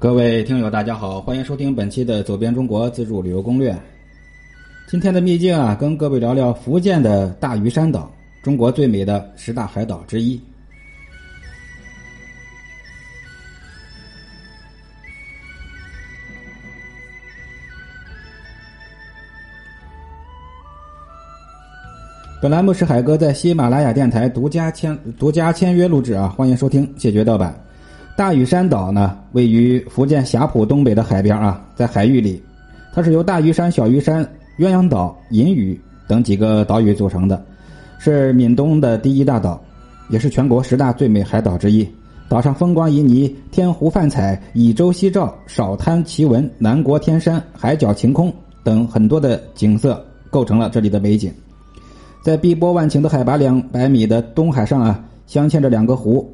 各位听友，大家好，欢迎收听本期的《走遍中国自助旅游攻略》。今天的秘境啊，跟各位聊聊福建的大屿山岛，中国最美的十大海岛之一。本栏目是海哥在喜马拉雅电台独家签独家签约录制啊，欢迎收听，谢绝盗版。大屿山岛呢，位于福建霞浦东北的海边啊，在海域里，它是由大屿山、小屿山、鸳鸯岛、银屿等几个岛屿组成的，是闽东的第一大岛，也是全国十大最美海岛之一。岛上风光旖旎，天湖泛彩，以洲夕照，少滩奇纹，南国天山，海角晴空等很多的景色，构成了这里的美景。在碧波万顷的海拔两百米的东海上啊，镶嵌着两个湖，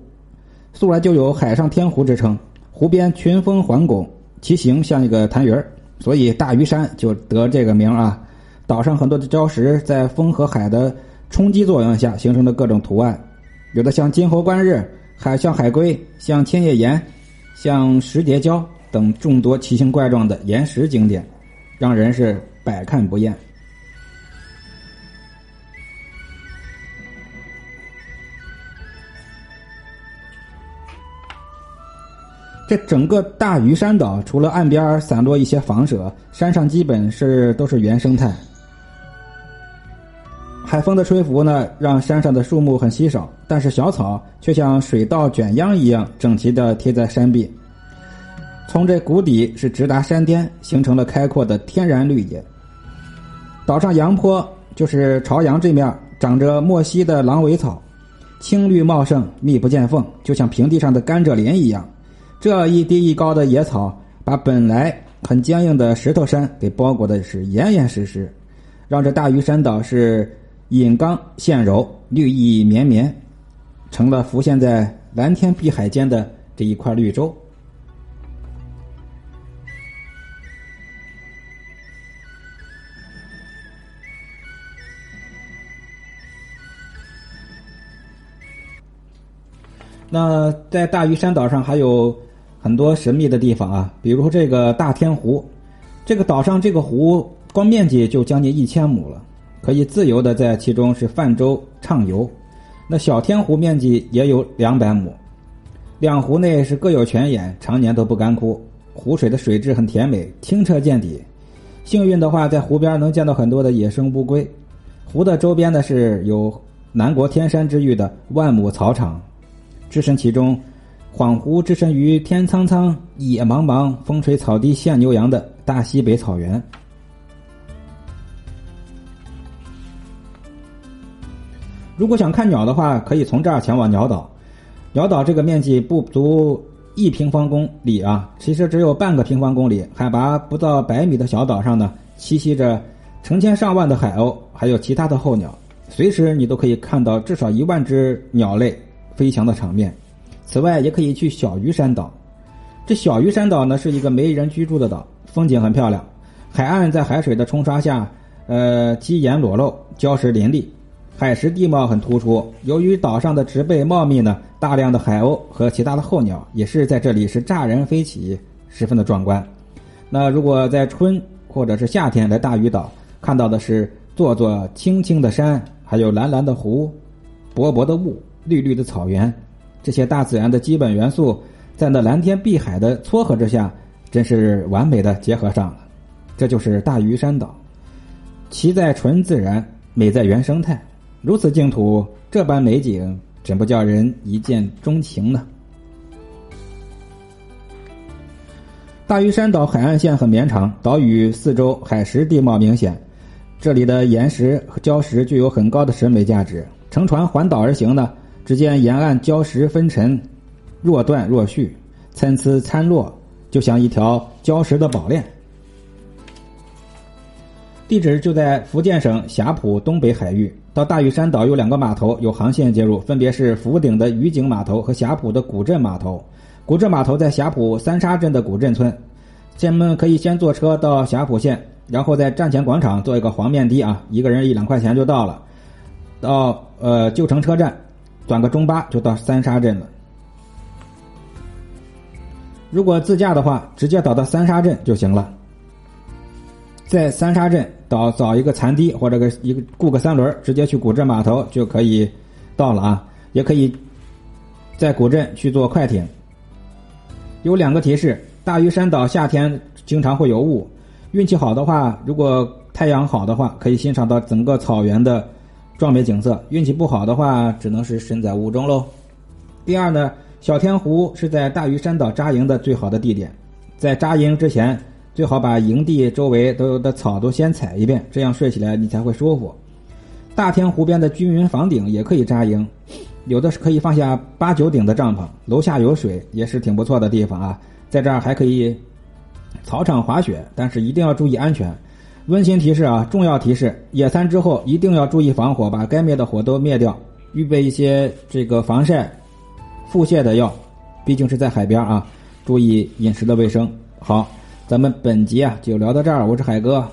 素来就有“海上天湖”之称。湖边群峰环拱，其形像一个潭盂所以大屿山就得这个名啊。岛上很多的礁石在风和海的冲击作用下形成的各种图案，有的像金猴观日，还像海龟，像千叶岩，像石叠礁等众多奇形怪状的岩石景点，让人是百看不厌。这整个大屿山岛，除了岸边散落一些房舍，山上基本是都是原生态。海风的吹拂呢，让山上的树木很稀少，但是小草却像水稻卷秧一样整齐的贴在山壁。从这谷底是直达山巅，形成了开阔的天然绿野。岛上阳坡就是朝阳这面，长着莫西的狼尾草，青绿茂盛，密不见缝，就像平地上的甘蔗林一样。这一低一高的野草，把本来很坚硬的石头山给包裹的是严严实实，让这大屿山岛是隐刚现柔，绿意绵绵，成了浮现在蓝天碧海间的这一块绿洲。那在大屿山岛上还有。很多神秘的地方啊，比如这个大天湖，这个岛上这个湖光面积就将近一千亩了，可以自由的在其中是泛舟畅游。那小天湖面积也有两百亩，两湖内是各有泉眼，常年都不干枯，湖水的水质很甜美，清澈见底。幸运的话，在湖边能见到很多的野生乌龟。湖的周边呢是有南国天山之域的万亩草场，置身其中。恍惚置身于天苍苍、野茫茫、风吹草低见牛羊的大西北草原。如果想看鸟的话，可以从这儿前往鸟岛。鸟岛这个面积不足一平方公里啊，其实只有半个平方公里，海拔不到百米的小岛上呢，栖息着成千上万的海鸥，还有其他的候鸟，随时你都可以看到至少一万只鸟类飞翔的场面。此外，也可以去小鱼山岛。这小鱼山岛呢，是一个没人居住的岛，风景很漂亮。海岸在海水的冲刷下，呃，基岩裸露，礁石林立，海蚀地貌很突出。由于岛上的植被茂密呢，大量的海鸥和其他的候鸟也是在这里是乍然飞起，十分的壮观。那如果在春或者是夏天来大鱼岛，看到的是座座青青的山，还有蓝蓝的湖，薄薄的雾，绿绿的草原。这些大自然的基本元素，在那蓝天碧海的撮合之下，真是完美的结合上了。这就是大屿山岛，奇在纯自然，美在原生态。如此净土，这般美景，怎不叫人一见钟情呢？大屿山岛海岸线很绵长，岛屿四周海蚀地貌明显，这里的岩石和礁石具有很高的审美价值。乘船环岛而行呢？只见沿岸礁石分沉，若断若续，参差参落，就像一条礁石的宝链。地址就在福建省霞浦东北海域。到大屿山岛有两个码头有航线接入，分别是福鼎的渔景码头和霞浦的古镇码头。古镇码头在霞浦三沙镇的古镇村，咱们可以先坐车到霞浦县，然后在站前广场做一个黄面的啊，一个人一两块钱就到了。到呃旧城车站。转个中巴就到三沙镇了。如果自驾的话，直接导到三沙镇就行了。在三沙镇导找一个残堤或者个一个雇个三轮，直接去古镇码头就可以到了啊。也可以在古镇去坐快艇。有两个提示：大屿山岛夏天经常会有雾，运气好的话，如果太阳好的话，可以欣赏到整个草原的壮美景色；运气不好的话，只能是身在雾中喽。第二呢，小天湖是在大屿山岛扎营的最好的地点，在扎营之前。最好把营地周围都有的草都先踩一遍，这样睡起来你才会舒服。大天湖边的居民房顶也可以扎营，有的是可以放下八九顶的帐篷，楼下有水，也是挺不错的地方啊。在这儿还可以草场滑雪，但是一定要注意安全。温馨提示啊，重要提示：野餐之后一定要注意防火，把该灭的火都灭掉，预备一些这个防晒、腹泻的药，毕竟是在海边啊，注意饮食的卫生。好。咱们本集啊就聊到这儿，我是海哥。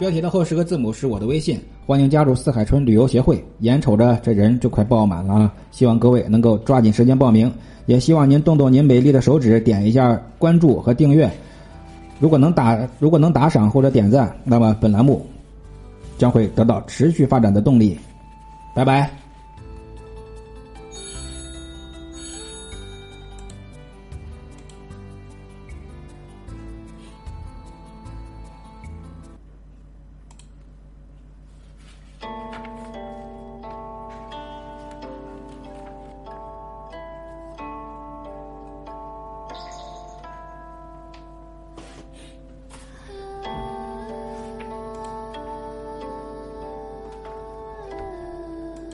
标题的后十个字母是我的微信，欢迎加入四海春旅游协会。眼瞅着这人就快爆满了，希望各位能够抓紧时间报名，也希望您动动您美丽的手指，点一下关注和订阅。如果能打，如果能打赏或者点赞，那么本栏目将会得到持续发展的动力。拜拜。